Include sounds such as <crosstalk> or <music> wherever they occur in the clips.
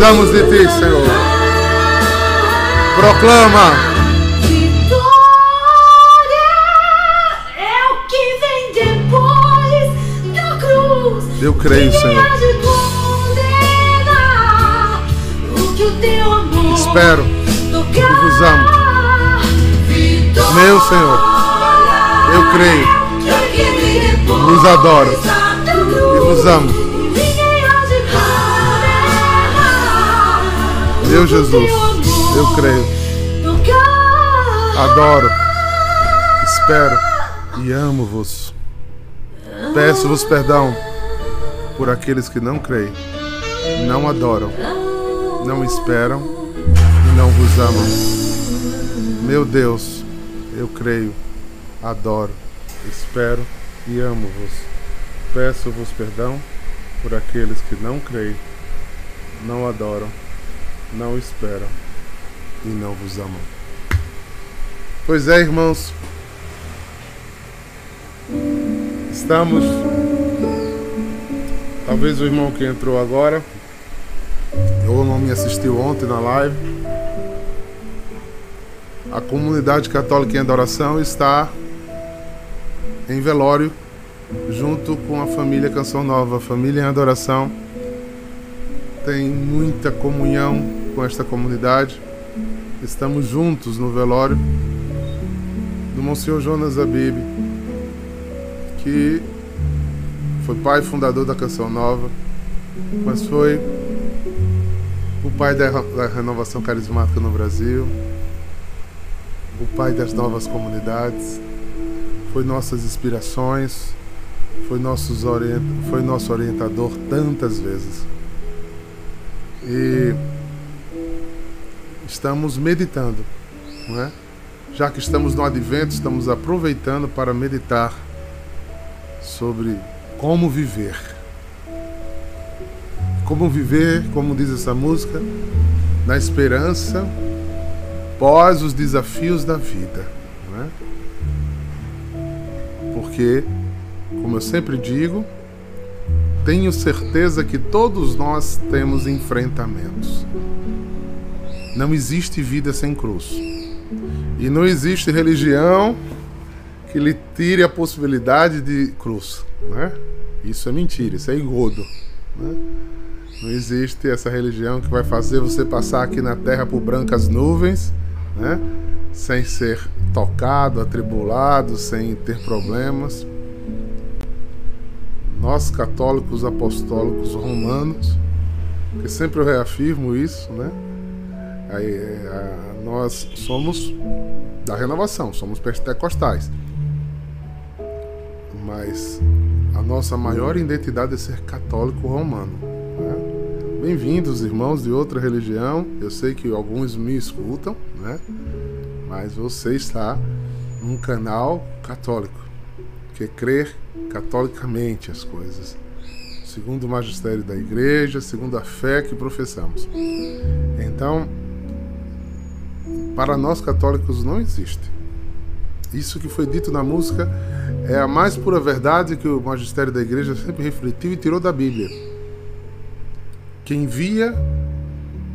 Precisamos de ti, Senhor. Proclama. Vitória é o que vem depois da cruz. Eu creio, Senhor. o que o teu amor Espero tocar. e vos amo. Vitória Meu Senhor, eu creio é que Vos adoro. e vos amo. O Jesus, eu creio, adoro, espero e amo-vos. Peço-vos perdão por aqueles que não creem, não adoram, não esperam e não vos amam. Meu Deus, eu creio, adoro, espero e amo-vos. Peço-vos perdão por aqueles que não creem, não adoram, não esperam e não vos amam. Pois é, irmãos, estamos. Talvez o irmão que entrou agora, ou não me assistiu ontem na live, a comunidade católica em adoração está em velório junto com a família Canção Nova. Família em adoração tem muita comunhão com esta comunidade. Estamos juntos no velório do Monsenhor Jonas Abib, que foi pai fundador da Canção Nova, mas foi o pai da, renovação carismática no Brasil, o pai das novas comunidades, foi nossas inspirações, foi, nossos orient... foi nosso orientador tantas vezes. E estamos meditando, não é? Já que estamos no advento, estamos aproveitando para meditar sobre como viver. Como viver, como diz essa música, na esperança pós os desafios da vida, não é? Porque, como eu sempre digo, tenho certeza que todos nós temos enfrentamentos. Não existe vida sem cruz. E não existe religião que lhe tire a possibilidade de cruz. Né? Isso é mentira, isso é engodo. Né? Não existe essa religião que vai fazer você passar aqui na terra por brancas nuvens, né? sem ser tocado, atribulado, sem ter problemas. Nós católicos apostólicos romanos, que sempre eu reafirmo isso, né? A, nós somos da renovação, somos pentecostais. Mas a nossa maior identidade é ser católico romano. Né? Bem-vindos, irmãos de outra religião. Eu sei que alguns me escutam, né? mas você está num canal católico que crer catolicamente as coisas, segundo o magistério da igreja, segundo a fé que professamos. Então, para nós católicos não existe. Isso que foi dito na música é a mais pura verdade que o magistério da igreja sempre refletiu e tirou da Bíblia. Quem via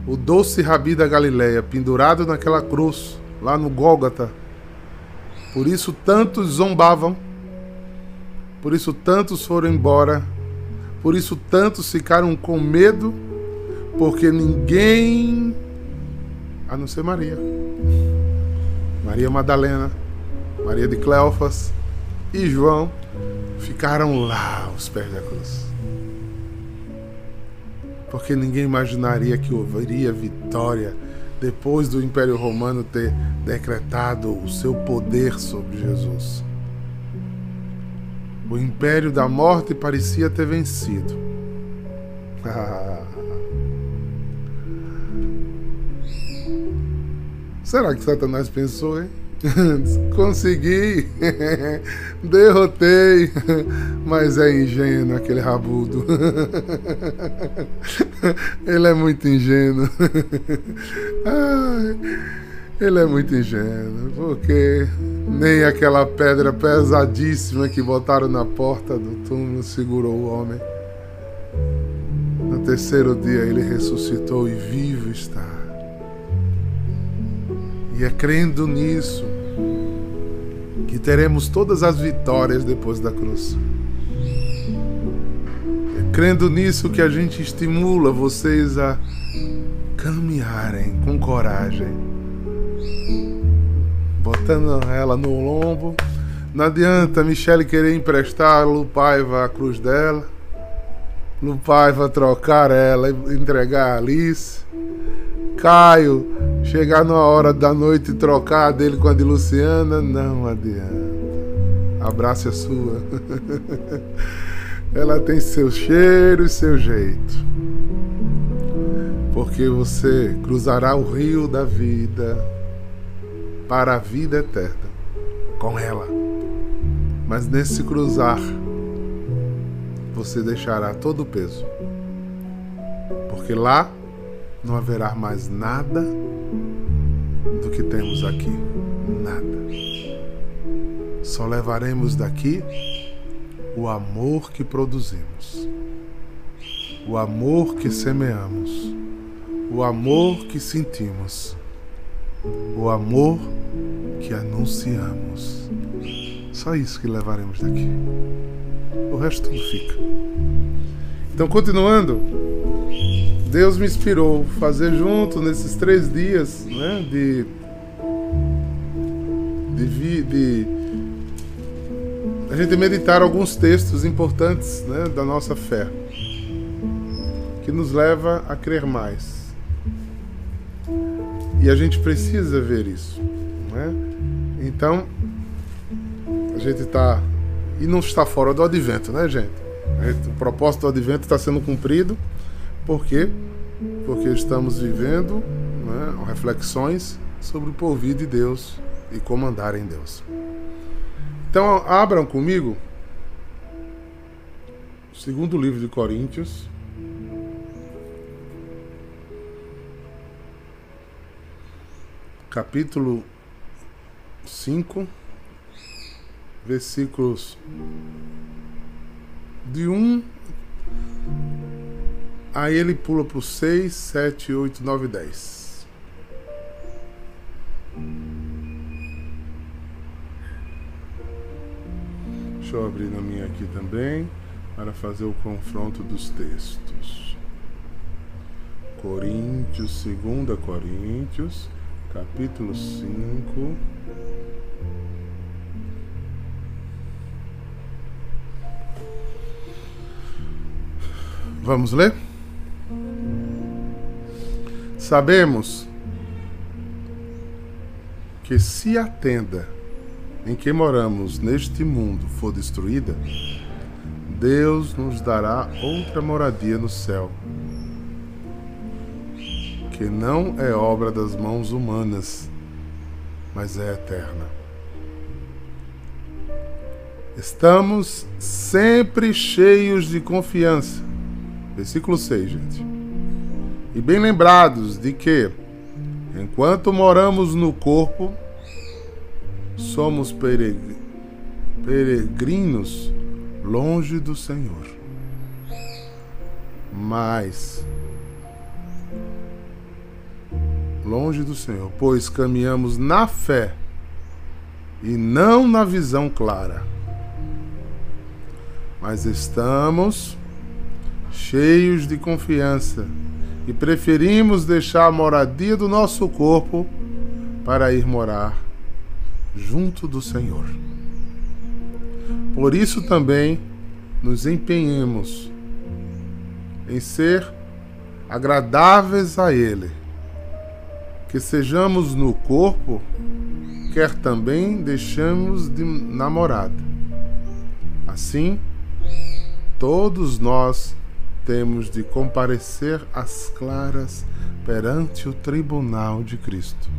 o doce rabi da Galileia pendurado naquela cruz, lá no Gólgota, por isso tantos zombavam, por isso tantos foram embora, por isso tantos ficaram com medo, porque ninguém, a não ser Maria, Maria Madalena, Maria de Cleofas e João ficaram lá aos pés da cruz. Porque ninguém imaginaria que haveria vitória depois do Império Romano ter decretado o seu poder sobre Jesus. O império da morte parecia ter vencido. <laughs> Será que Satanás pensou, hein? <laughs> Consegui, <laughs> derrotei, <laughs> mas é ingênuo aquele rabudo. Ele é muito ingênuo. Ele é muito ingênuo, porque nem aquela pedra pesadíssima que botaram na porta do túmulo segurou o homem. terceiro dia ele ressuscitou e vivo está. E é crendo nisso que teremos todas as vitórias depois da cruz. É crendo nisso que a gente estimula vocês a caminharem com coragem, botando ela no lombo. Não adianta a Michelle querer emprestar a Lupaiva a cruz dela, Lupaiva trocar ela, entregar a Alice, Caio chegar numa hora da noite e trocar dele com a de Luciana, não adianta. Abraço a sua. <laughs> ela tem seu cheiro e seu jeito porque você cruzará o rio da vida para a vida eterna com ela. Mas nesse cruzar, você deixará todo o peso, porque lá não haverá mais nada que temos aqui. Nada. Só levaremos daqui o amor que produzimos, o amor que semeamos o amor que sentimos, o amor que anunciamos. Só isso que levaremos daqui. O resto tudo fica. Então, continuando, Deus me inspirou a fazer junto nesses três dias né, de, de, de a gente meditar alguns textos importantes né, da nossa fé, que nos leva a crer mais. E a gente precisa ver isso. Né? Então, a gente está. E não está fora do advento, né, gente? O propósito do advento está sendo cumprido. Por quê? Porque estamos vivendo né, reflexões sobre o porvir de Deus e como andar em Deus. Então, abram comigo. Segundo livro de Coríntios, capítulo 5, versículos de 1 aí ele pula para o 6, 7, 8, 9, 10. Deixa eu abrir na minha aqui também para fazer o confronto dos textos. Coríntios, 2 Coríntios, capítulo 5. Vamos ler? Sabemos que se a tenda em que moramos neste mundo for destruída, Deus nos dará outra moradia no céu que não é obra das mãos humanas, mas é eterna. Estamos sempre cheios de confiança. Versículo 6, gente. E bem lembrados de que, enquanto moramos no corpo, somos peregrinos longe do Senhor. Mas longe do Senhor, pois caminhamos na fé e não na visão clara. Mas estamos cheios de confiança e preferimos deixar a moradia do nosso corpo para ir morar junto do Senhor. Por isso também nos empenhemos em ser agradáveis a Ele que sejamos no corpo, quer também deixamos de namorada. Assim, todos nós temos de comparecer às claras perante o tribunal de Cristo,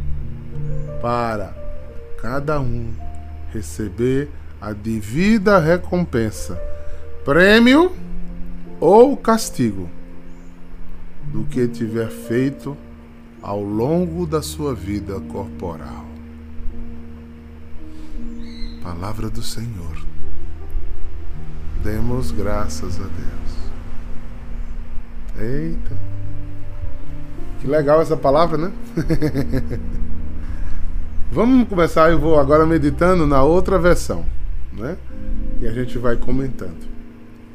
para cada um receber a devida recompensa, prêmio ou castigo do que tiver feito ao longo da sua vida corporal. Palavra do Senhor. Demos graças a Deus. Eita. Que legal essa palavra, né? <laughs> Vamos começar, eu vou agora meditando na outra versão, né? E a gente vai comentando.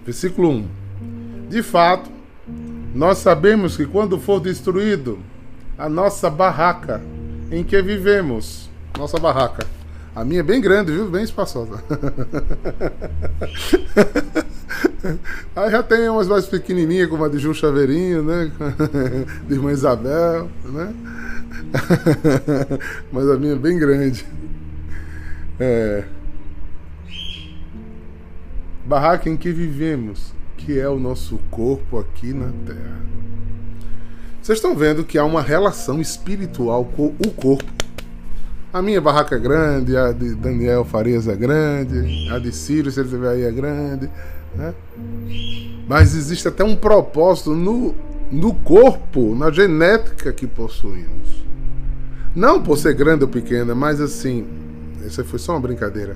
Versículo 1. De fato, nós sabemos que quando for destruído a nossa barraca em que vivemos, nossa barraca, a minha é bem grande, viu? Bem espaçosa. <laughs> Aí já tem umas mais pequenininhas, como a de Ju Chaveirinho, né? <laughs> De Irmã Isabel, né? <laughs> Mas a minha é bem grande. É... Barraca em que vivemos, que é o nosso corpo aqui na Terra. Vocês estão vendo que há uma relação espiritual com o corpo a minha barraca é grande, a de Daniel Farias é grande, a de Ciro, se ele estiver aí, é grande. Né? Mas existe até um propósito no, no corpo, na genética que possuímos. Não por ser grande ou pequena, mas assim, isso foi só uma brincadeira.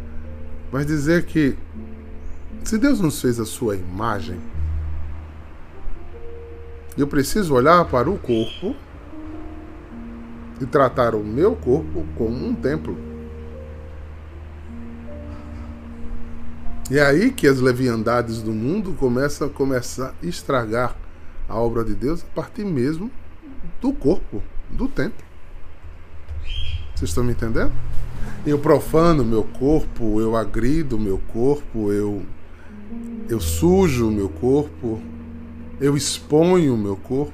Mas dizer que se Deus nos fez a sua imagem, eu preciso olhar para o corpo e tratar o meu corpo como um templo. E é aí que as leviandades do mundo começam a começar a estragar a obra de Deus a partir mesmo do corpo, do templo. Vocês estão me entendendo? Eu profano meu corpo, eu agrido meu corpo, eu eu sujo meu corpo, eu exponho meu corpo.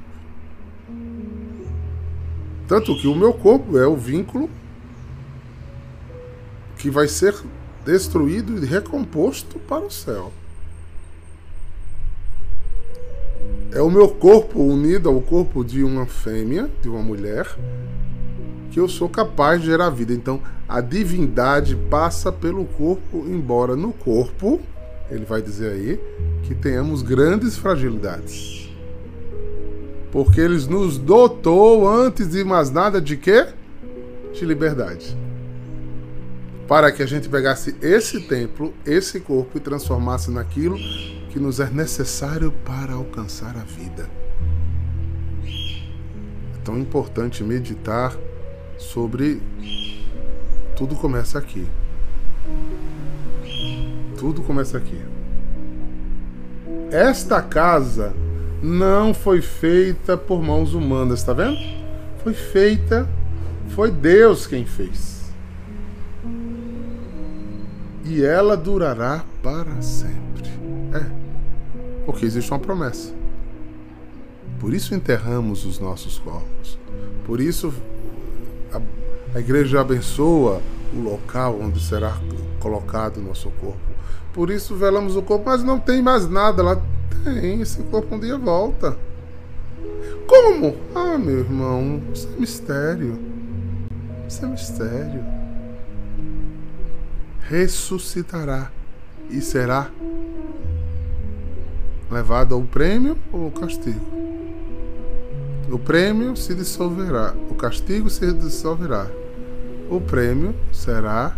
Tanto que o meu corpo é o vínculo que vai ser destruído e recomposto para o céu. É o meu corpo unido ao corpo de uma fêmea, de uma mulher, que eu sou capaz de gerar vida. Então, a divindade passa pelo corpo, embora no corpo, ele vai dizer aí, que tenhamos grandes fragilidades. Porque eles nos dotou antes de mais nada de quê? De liberdade. Para que a gente pegasse esse templo, esse corpo e transformasse naquilo que nos é necessário para alcançar a vida. É tão importante meditar sobre tudo começa aqui. Tudo começa aqui. Esta casa não foi feita por mãos humanas, tá vendo? Foi feita, foi Deus quem fez. E ela durará para sempre. É, porque existe uma promessa. Por isso enterramos os nossos corpos. Por isso a, a igreja abençoa o local onde será colocado o nosso corpo. Por isso velamos o corpo, mas não tem mais nada lá tem, esse corpo um dia volta. Como? Ah, meu irmão, isso é mistério. Isso é mistério. Ressuscitará e será levado ao prêmio ou ao castigo. O prêmio se dissolverá, o castigo se dissolverá. O prêmio será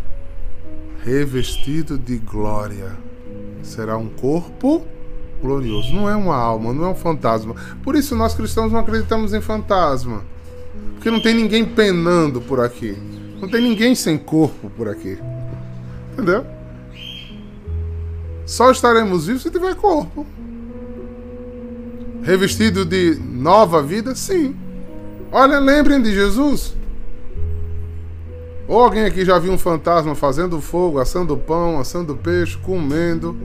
revestido de glória. Será um corpo glorioso. Não é uma alma, não é um fantasma. Por isso nós cristãos não acreditamos em fantasma. Porque não tem ninguém penando por aqui. Não tem ninguém sem corpo por aqui. Entendeu? Só estaremos vivos se tiver corpo. Revestido de nova vida? Sim. Olha, lembrem de Jesus. Ou alguém aqui já viu um fantasma fazendo fogo, assando pão, assando peixe, comendo,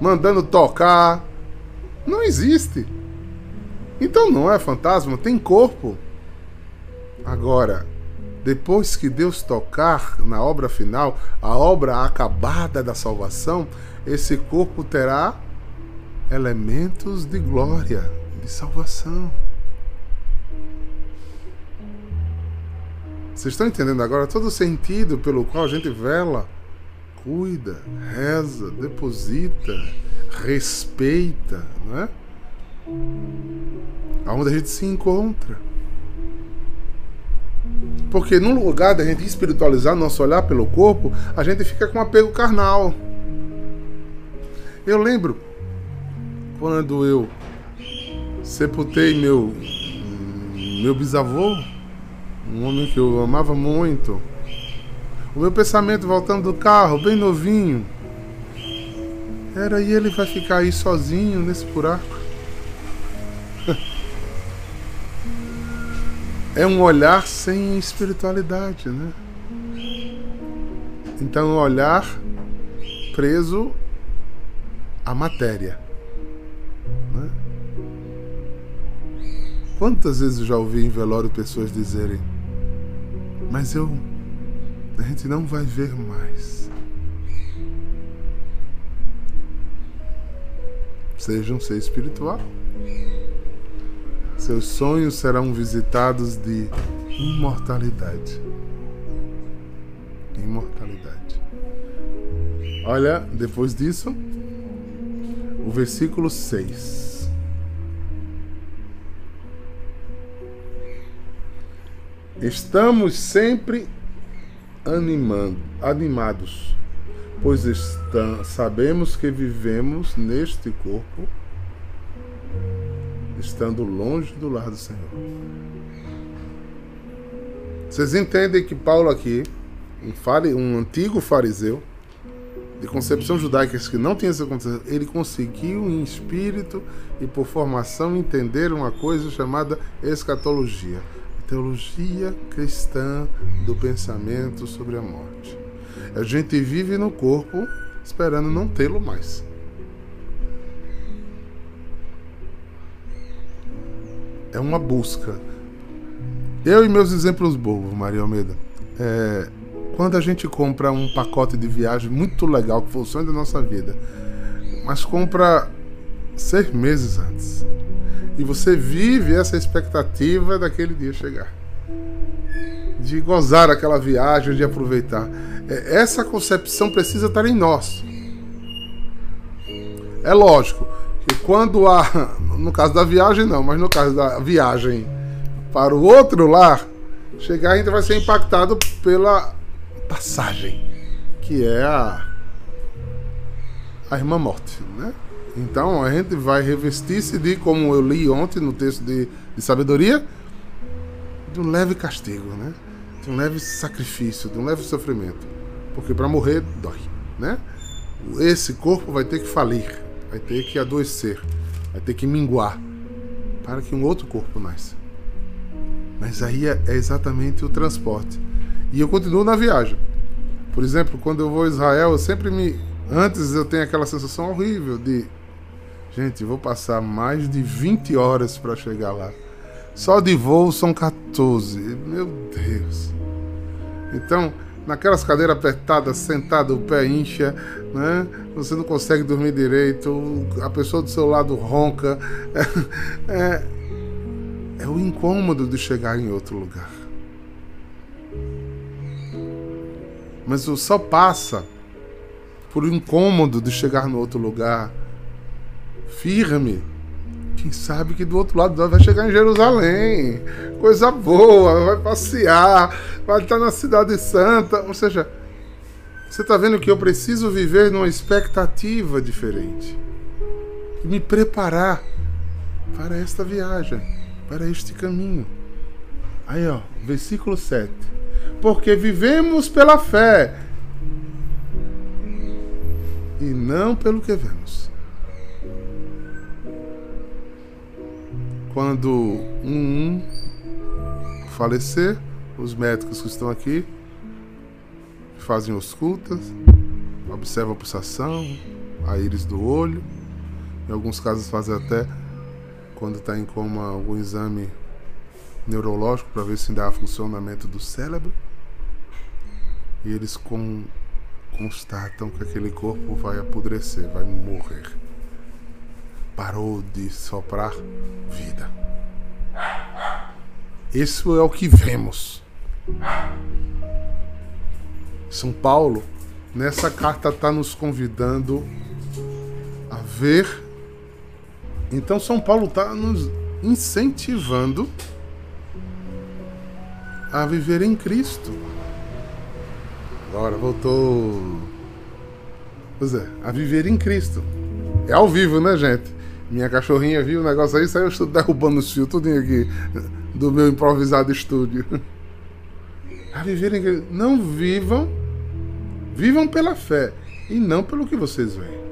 mandando tocar. Não existe. Então não é fantasma, tem corpo. Agora, depois que Deus tocar na obra final, a obra acabada da salvação, esse corpo terá elementos de glória, de salvação. Vocês estão entendendo agora todo o sentido pelo qual a gente vela cuida, reza, deposita, respeita, não é? Aonde a gente se encontra. Porque no lugar da gente espiritualizar nosso olhar pelo corpo, a gente fica com apego carnal. Eu lembro quando eu Sepultei meu meu bisavô, um homem que eu amava muito. O meu pensamento voltando do carro, bem novinho, era e ele vai ficar aí sozinho nesse buraco. É um olhar sem espiritualidade, né? Então, um olhar preso à matéria. Né? Quantas vezes eu já ouvi em velório pessoas dizerem: Mas eu. A gente não vai ver mais. Seja um ser espiritual. Seus sonhos serão visitados de imortalidade. Imortalidade. Olha, depois disso, o versículo 6. Estamos sempre animando, animados, pois está, sabemos que vivemos neste corpo, estando longe do lar do Senhor. Vocês entendem que Paulo aqui, um, um antigo fariseu, de concepção judaica que não tinha essa concepção, ele conseguiu em espírito e por formação entender uma coisa chamada escatologia teologia cristã do pensamento sobre a morte. A gente vive no corpo esperando não tê-lo mais. É uma busca. Eu e meus exemplos bobos, Maria Almeida. É, quando a gente compra um pacote de viagem muito legal, que foi o sonho da nossa vida, mas compra seis meses antes e você vive essa expectativa daquele dia chegar. De gozar aquela viagem, de aproveitar. É, essa concepção precisa estar em nós. É lógico que quando há, no caso da viagem não, mas no caso da viagem para o outro lar, chegar ainda vai ser impactado pela passagem, que é a, a irmã morte, né? Então a gente vai revestir-se de, como eu li ontem no texto de, de sabedoria, de um leve castigo, né? De um leve sacrifício, de um leve sofrimento. Porque para morrer dói, né? Esse corpo vai ter que falir, vai ter que adoecer, vai ter que minguar para que um outro corpo nasça. Mas aí é, é exatamente o transporte. E eu continuo na viagem. Por exemplo, quando eu vou a Israel, eu sempre me. Antes eu tenho aquela sensação horrível de Gente, vou passar mais de 20 horas para chegar lá. Só de voo são 14. Meu Deus. Então, naquelas cadeiras apertadas, sentado, o pé incha, né? Você não consegue dormir direito, a pessoa do seu lado ronca. É, é, é o incômodo de chegar em outro lugar. Mas o só passa por o incômodo de chegar no outro lugar firme. Quem sabe que do outro lado vai chegar em Jerusalém. Coisa boa, vai passear, vai estar na Cidade Santa. Ou seja, você está vendo que eu preciso viver numa expectativa diferente. E me preparar para esta viagem, para este caminho. Aí, ó, versículo 7. Porque vivemos pela fé e não pelo que vemos. Quando um, um falecer, os médicos que estão aqui fazem auscultas, observam a pulsação, a íris do olho. Em alguns casos fazem até, quando está em coma, algum exame neurológico para ver se ainda há funcionamento do cérebro. E eles com, constatam que aquele corpo vai apodrecer, vai morrer parou de soprar vida. Isso é o que vemos. São Paulo, nessa carta, está nos convidando a ver. Então, São Paulo está nos incentivando a viver em Cristo. Agora voltou. Pois é, a viver em Cristo. É ao vivo, né, gente? Minha cachorrinha viu o negócio aí, saiu derrubando os fios, tudo aqui do meu improvisado estúdio. Viverem, não vivam, vivam pela fé e não pelo que vocês veem.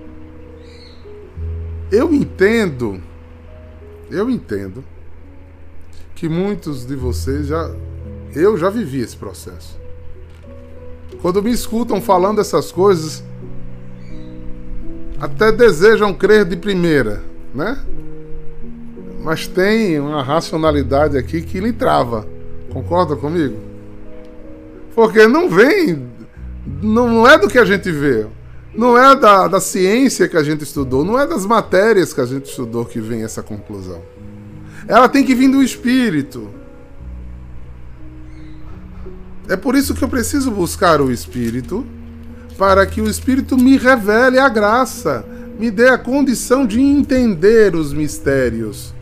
Eu entendo, eu entendo que muitos de vocês já, eu já vivi esse processo. Quando me escutam falando essas coisas, até desejam crer de primeira, né? Mas tem uma racionalidade aqui que lhe trava. Concorda comigo? Porque não vem, não é do que a gente vê, não é da, da ciência que a gente estudou, não é das matérias que a gente estudou que vem essa conclusão. Ela tem que vir do espírito. É por isso que eu preciso buscar o espírito, para que o espírito me revele a graça, me dê a condição de entender os mistérios.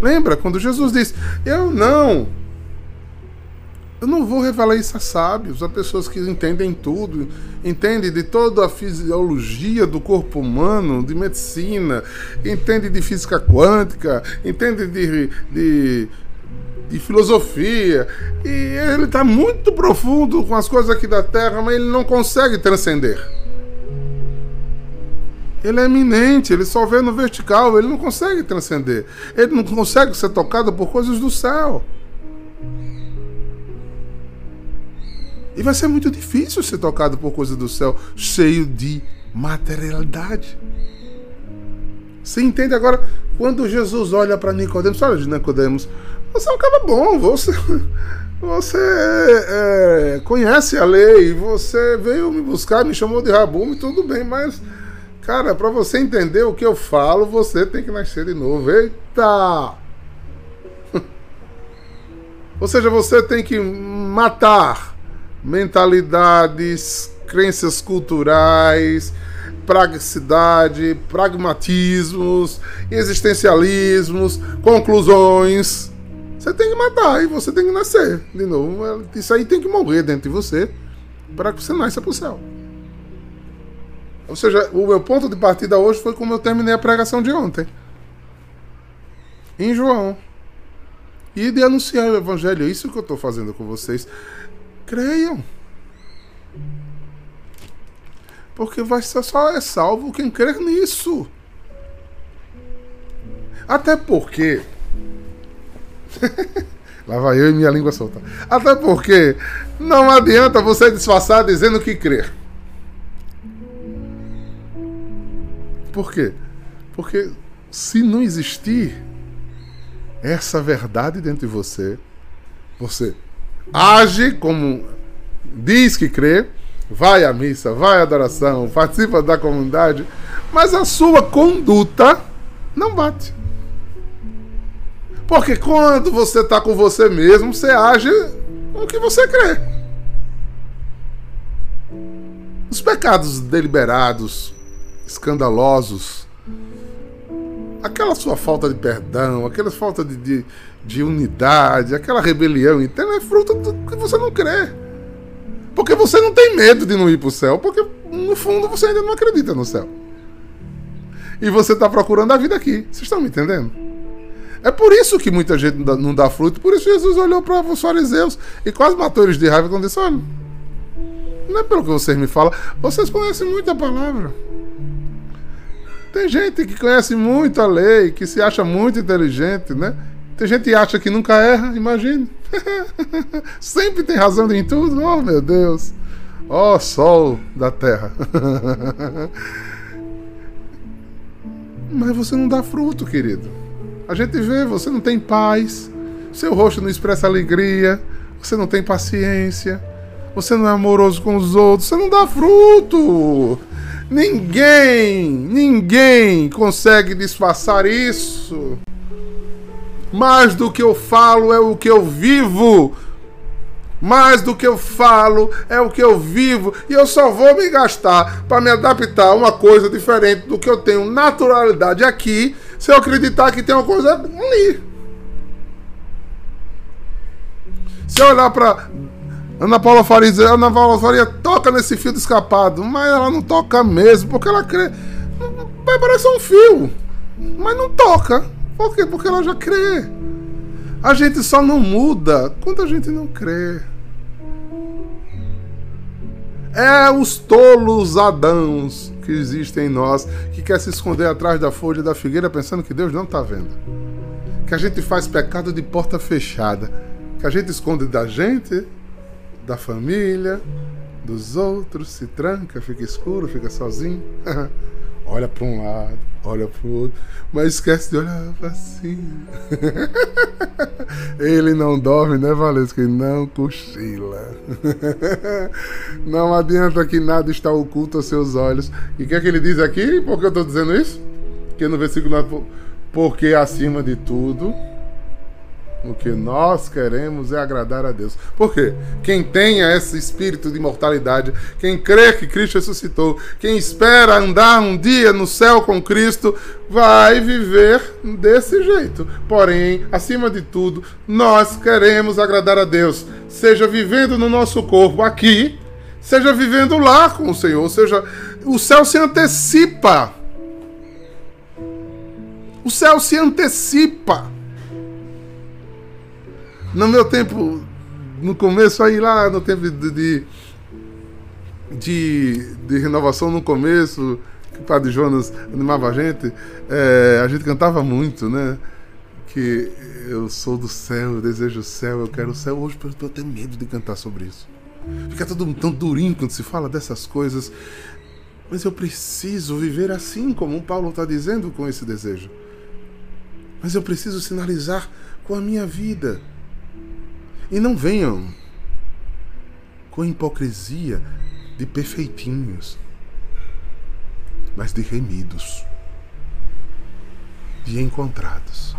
Lembra quando Jesus disse: Eu não. Eu não vou revelar isso a sábios, a pessoas que entendem tudo, entendem de toda a fisiologia do corpo humano, de medicina, entendem de física quântica, entendem de, de, de filosofia. E ele está muito profundo com as coisas aqui da Terra, mas ele não consegue transcender. Ele é eminente, ele só vê no vertical, ele não consegue transcender. Ele não consegue ser tocado por coisas do céu. E vai ser muito difícil ser tocado por coisas do céu, cheio de materialidade. Você entende agora? Quando Jesus olha para Nicodemos, olha de Nicodemos, você é um cara bom, você, <laughs> você é, conhece a lei, você veio me buscar, me chamou de rabume, tudo bem, mas Cara, para você entender o que eu falo, você tem que nascer de novo. Eita! <laughs> Ou seja, você tem que matar mentalidades, crenças culturais, praticidade, pragmatismos, existencialismos, conclusões. Você tem que matar e você tem que nascer de novo. Isso aí tem que morrer dentro de você para que você nasça para o céu. Ou seja, o meu ponto de partida hoje foi como eu terminei a pregação de ontem. Em João. E de anunciar o evangelho. Isso que eu estou fazendo com vocês. Creiam. Porque vai ser só é salvo quem crer nisso. Até porque. <laughs> Lá vai eu e minha língua solta. Até porque não adianta você disfarçar dizendo que crer. Por quê? Porque se não existir essa verdade dentro de você, você age como diz que crê, vai à missa, vai à adoração, participa da comunidade, mas a sua conduta não bate. Porque quando você está com você mesmo, você age o que você crê. Os pecados deliberados, escandalosos. Aquela sua falta de perdão, aquela falta de, de, de unidade, aquela rebelião interna é fruto do que você não crê. Porque você não tem medo de não ir para o céu, porque no fundo você ainda não acredita no céu. E você está procurando a vida aqui. Vocês estão me entendendo? É por isso que muita gente não dá, não dá fruto. Por isso Jesus olhou para os fariseus e quase matou eles de raiva quando disse: Olha, não é pelo que vocês me falam, vocês conhecem muito a palavra. Tem gente que conhece muito a lei, que se acha muito inteligente, né? Tem gente que acha que nunca erra, imagine. <laughs> Sempre tem razão em tudo. Oh, meu Deus. Ó oh, sol da terra. <laughs> Mas você não dá fruto, querido. A gente vê, você não tem paz, seu rosto não expressa alegria, você não tem paciência, você não é amoroso com os outros, você não dá fruto. Ninguém, ninguém consegue disfarçar isso. Mais do que eu falo é o que eu vivo. Mais do que eu falo é o que eu vivo. E eu só vou me gastar para me adaptar a uma coisa diferente do que eu tenho naturalidade aqui, se eu acreditar que tem uma coisa ali. Se eu olhar para Ana Paula Faria, Ana Paula Faria toca nesse fio escapado, mas ela não toca mesmo, porque ela crê. Vai parecer um fio. mas não toca. Por quê? Porque ela já crê. A gente só não muda quando a gente não crê. É os tolos adãos que existem em nós, que quer se esconder atrás da folha da figueira pensando que Deus não está vendo. Que a gente faz pecado de porta fechada. Que a gente esconde da gente, da família, dos outros, se tranca, fica escuro, fica sozinho. <laughs> olha para um lado, olha para o outro, mas esquece de olhar para cima. <laughs> Ele não dorme, né, Valesca? Ele não cochila. <laughs> Não adianta que nada está oculto aos seus olhos. E o que é que ele diz aqui? Por que eu estou dizendo isso? Que no versículo, porque acima de tudo o que nós queremos é agradar a Deus. Por quê? Quem tenha esse espírito de imortalidade, quem crê que Cristo ressuscitou, quem espera andar um dia no céu com Cristo, vai viver desse jeito. Porém, acima de tudo, nós queremos agradar a Deus, seja vivendo no nosso corpo aqui, seja vivendo lá com o Senhor, seja, o céu se antecipa. O céu se antecipa no meu tempo, no começo, aí lá no tempo de, de, de, de renovação, no começo, que o Padre Jonas animava a gente, é, a gente cantava muito, né? Que eu sou do céu, eu desejo o céu, eu quero o céu. Hoje eu estou até medo de cantar sobre isso. Fica todo tão durinho quando se fala dessas coisas. Mas eu preciso viver assim, como o Paulo está dizendo com esse desejo. Mas eu preciso sinalizar com a minha vida. E não venham com hipocrisia de perfeitinhos, mas de remidos, de encontrados.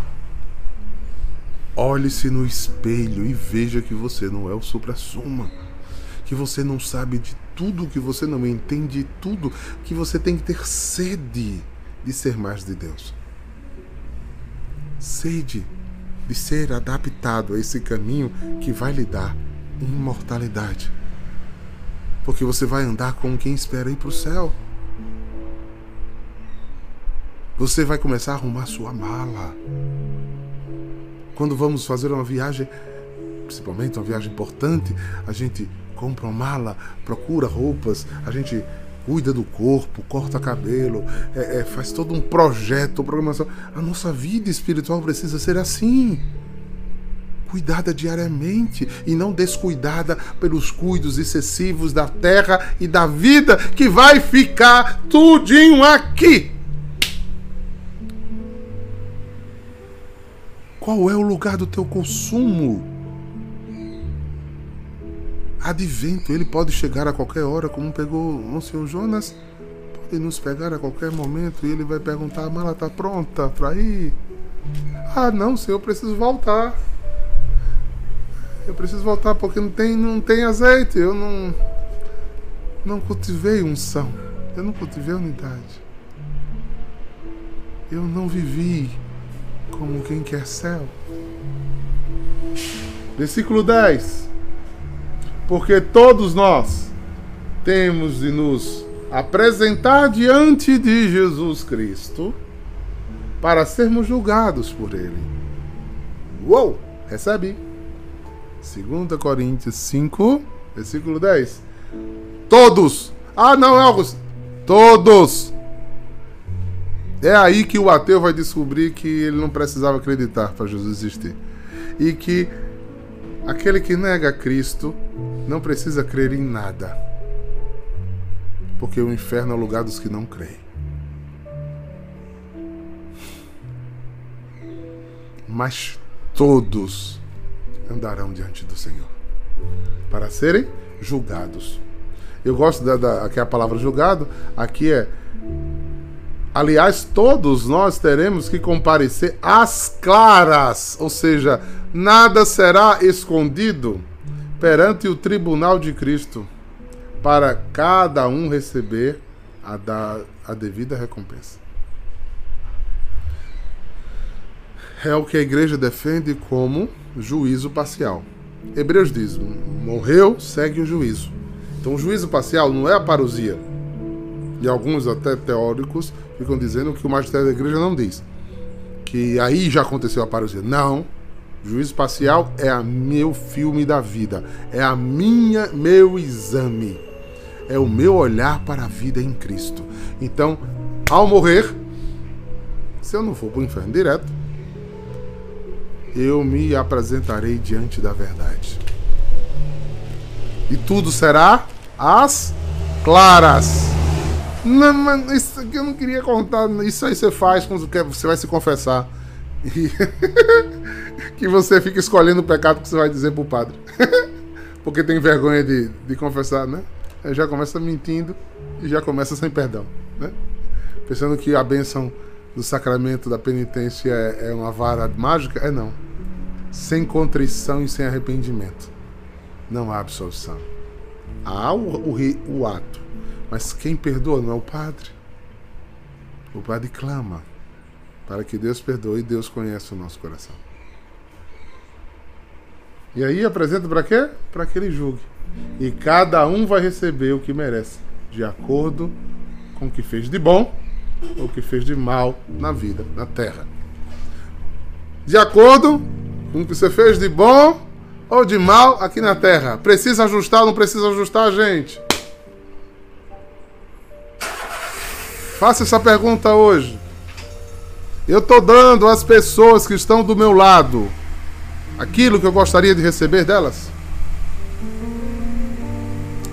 Olhe-se no espelho e veja que você não é o supra-suma, que você não sabe de tudo, que você não entende de tudo, que você tem que ter sede de ser mais de Deus. Sede de ser adaptado a esse caminho que vai lhe dar imortalidade. Porque você vai andar com quem espera ir para o céu. Você vai começar a arrumar sua mala. Quando vamos fazer uma viagem, principalmente uma viagem importante, a gente compra uma mala, procura roupas, a gente cuida do corpo, corta cabelo, é, é, faz todo um projeto, programação. A nossa vida espiritual precisa ser assim. Cuidada diariamente e não descuidada pelos cuidos excessivos da terra e da vida que vai ficar tudinho aqui. Qual é o lugar do teu consumo? Advento, ele pode chegar a qualquer hora, como pegou o senhor Jonas, pode nos pegar a qualquer momento e ele vai perguntar: a mala está pronta para ir? Ah, não, senhor, eu preciso voltar. Eu preciso voltar porque não tem, não tem azeite. Eu não, não cultivei unção. Eu não cultivei unidade. Eu não vivi como quem quer céu. Versículo 10 porque todos nós temos de nos apresentar diante de Jesus Cristo para sermos julgados por Ele. Uou! Recebe. 2 Coríntios 5, versículo 10. Todos! Ah, não, Elvis! Todos! É aí que o ateu vai descobrir que ele não precisava acreditar para Jesus existir. E que aquele que nega Cristo não precisa crer em nada, porque o inferno é o lugar dos que não creem. Mas todos andarão diante do Senhor para serem julgados. Eu gosto da, da aqui a palavra julgado, aqui é Aliás, todos nós teremos que comparecer às claras, ou seja, nada será escondido perante o tribunal de Cristo, para cada um receber a, da, a devida recompensa. É o que a igreja defende como juízo parcial. Hebreus diz: morreu, segue o juízo. Então, o juízo parcial não é a parousia. E alguns, até teóricos, ficam dizendo que o magistério da igreja não diz. que aí já aconteceu a parousia. Não. Juízo espacial é a meu filme da vida, é a minha meu exame. É o meu olhar para a vida em Cristo. Então, ao morrer, se eu não for para o inferno direto, eu me apresentarei diante da verdade. E tudo será às claras. Não, mas isso aqui eu não queria contar. Isso aí você faz quando você vai se confessar. <laughs> Que você fica escolhendo o pecado que você vai dizer pro padre. <laughs> Porque tem vergonha de, de confessar, né? Aí já começa mentindo e já começa sem perdão, né? Pensando que a bênção do sacramento da penitência é, é uma vara mágica? É não. Sem contrição e sem arrependimento. Não há absolvição. Há o, o, o ato. Mas quem perdoa não é o padre. O padre clama para que Deus perdoe e Deus conhece o nosso coração. E aí apresenta para quê? Para que ele julgue. E cada um vai receber o que merece, de acordo com o que fez de bom ou o que fez de mal na vida, na terra. De acordo com o que você fez de bom ou de mal aqui na terra. Precisa ajustar ou não precisa ajustar, gente? Faça essa pergunta hoje. Eu estou dando às pessoas que estão do meu lado aquilo que eu gostaria de receber delas?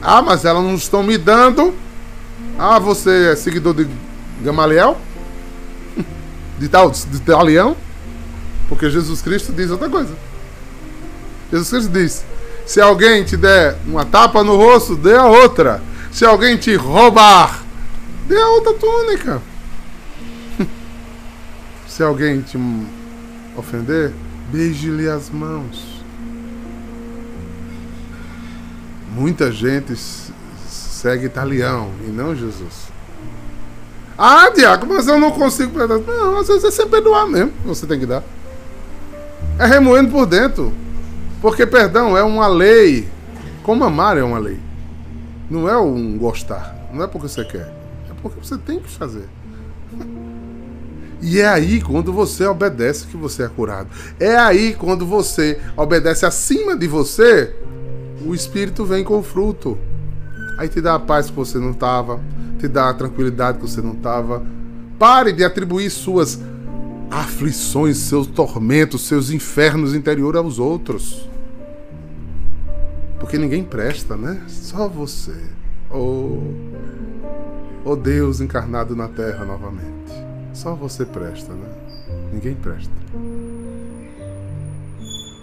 Ah, mas elas não estão me dando. Ah, você é seguidor de Gamaliel? <laughs> De tal, de italiano? Porque Jesus Cristo diz outra coisa. Jesus Cristo diz: se alguém te der uma tapa no rosto, dê a outra. Se alguém te roubar, dê a outra túnica. Se alguém te ofender, beije-lhe as mãos. Muita gente segue italiano e não Jesus. Ah, Diaco, mas eu não consigo perdoar. Não, às vezes é sem perdoar mesmo você tem que dar. É remoendo por dentro. Porque perdão é uma lei. Como amar é uma lei. Não é um gostar. Não é porque você quer. É porque você tem que fazer. E é aí quando você obedece que você é curado. É aí quando você obedece acima de você, o Espírito vem com fruto. Aí te dá a paz que você não estava, te dá a tranquilidade que você não estava. Pare de atribuir suas aflições, seus tormentos, seus infernos interiores aos outros. Porque ninguém presta, né? Só você. Oh, oh Deus encarnado na terra novamente. Só você presta, né? Ninguém presta.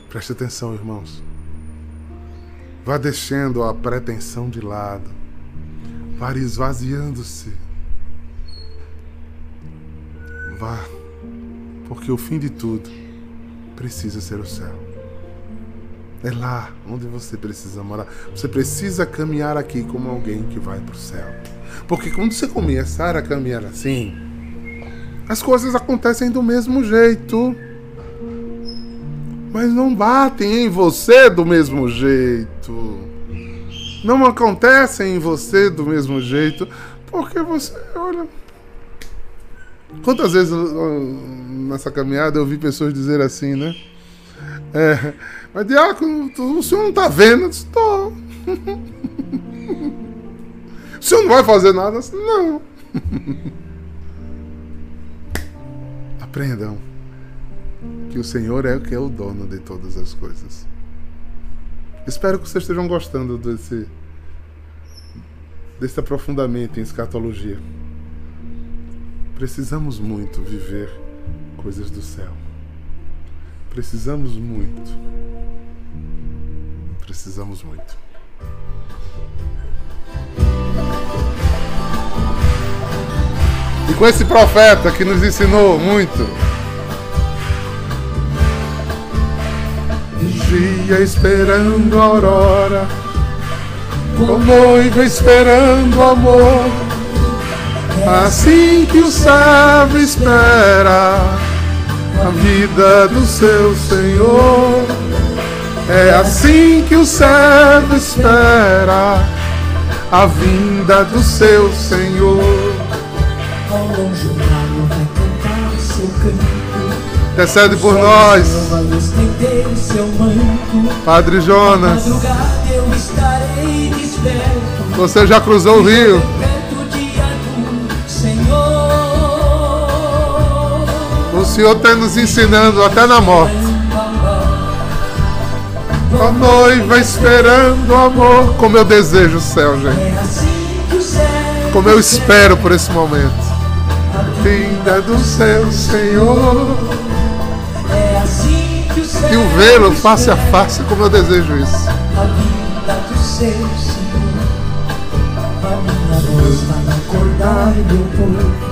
Preste atenção, irmãos. Vá deixando a pretensão de lado. Vá esvaziando-se. Vá, porque o fim de tudo precisa ser o céu. É lá onde você precisa morar. Você precisa caminhar aqui como alguém que vai para o céu. Porque quando você começar a caminhar assim, as coisas acontecem do mesmo jeito mas não batem em você do mesmo jeito. Não acontecem em você do mesmo jeito, porque você, olha. Quantas vezes nessa caminhada eu vi pessoas dizer assim, né? É, mas Diácono, o senhor não está vendo? Estou. <laughs> o senhor não vai fazer nada? Não. <laughs> Aprendam que o Senhor é o que é o dono de todas as coisas. Espero que vocês estejam gostando desse desse aprofundamento em escatologia. Precisamos muito viver coisas do céu. Precisamos muito. Precisamos muito. E com esse profeta que nos ensinou muito, dia esperando a aurora, o noivo esperando amor. Assim que o servo espera a vida do seu Senhor. É assim que o servo espera a vinda do seu Senhor. Ao longe o galo vai cantar seu canto Intercede por nós. Padre Jonas, você já cruzou o rio. O Senhor está nos ensinando até na morte. A noiva esperando o amor. Como eu desejo o céu, gente. É assim Como eu espero por esse momento. Vinda do seu Senhor. É assim que o céu E o vê-lo face a face, como eu desejo isso. A vinda do seu Senhor A minha voz vai acordar meu povo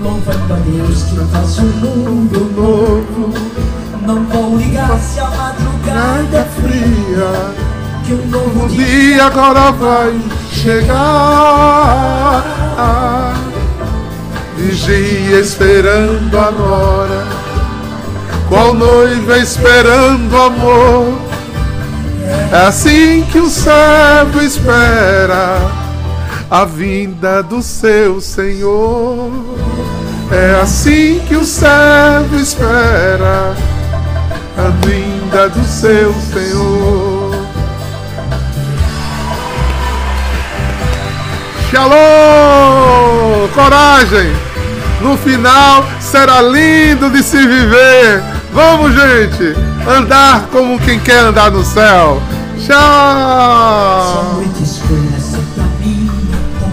Louvando a Deus que faz um mundo novo Não vou ligar se a madrugada é fria Que um novo dia agora vai chegar. Vigia esperando a nora, qual noiva esperando amor. É assim que o servo espera a vinda do seu Senhor. É assim que o servo espera a vinda do seu Senhor. Shalom! Coragem! No final será lindo de se viver. Vamos, gente! Andar como quem quer andar no céu. Tchau!